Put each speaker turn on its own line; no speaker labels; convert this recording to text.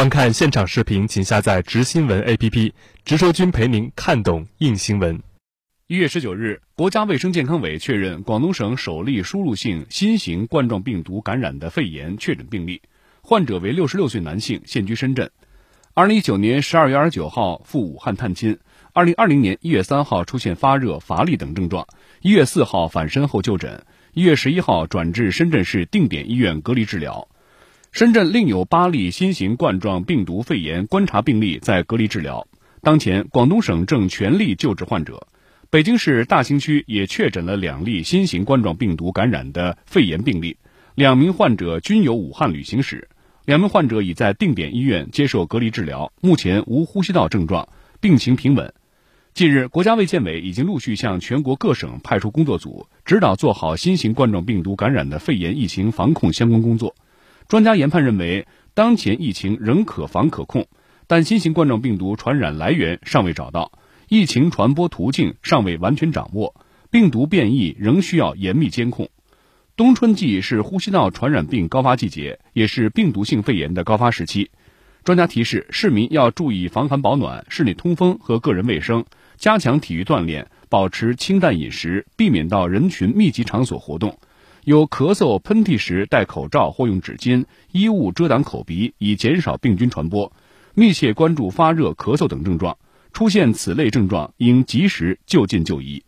观看现场视频，请下载“直新闻 ”APP，直说君陪您看懂硬新闻。
一月十九日，国家卫生健康委确认广东省首例输入性新型冠状病毒感染的肺炎确诊病例，患者为六十六岁男性，现居深圳。二零一九年十二月二十九号赴武汉探亲，二零二零年一月三号出现发热、乏力等症状，一月四号返深后就诊，一月十一号转至深圳市定点医院隔离治疗。深圳另有八例新型冠状病毒肺炎观察病例在隔离治疗。当前，广东省正全力救治患者。北京市大兴区也确诊了两例新型冠状病毒感染的肺炎病例，两名患者均有武汉旅行史，两名患者已在定点医院接受隔离治疗，目前无呼吸道症状，病情平稳。近日，国家卫健委已经陆续向全国各省派出工作组，指导做好新型冠状病毒感染的肺炎疫情防控相关工作。专家研判认为，当前疫情仍可防可控，但新型冠状病毒传染来源尚未找到。疫情传播途径尚未完全掌握，病毒变异仍需要严密监控。冬春季是呼吸道传染病高发季节，也是病毒性肺炎的高发时期。专家提示，市民要注意防寒保暖、室内通风和个人卫生，加强体育锻炼，保持清淡饮食，避免到人群密集场所活动。有咳嗽、喷嚏时戴口罩或用纸巾、衣物遮挡口鼻，以减少病菌传播。密切关注发热、咳嗽等症状。出现此类症状，应及时就近就医。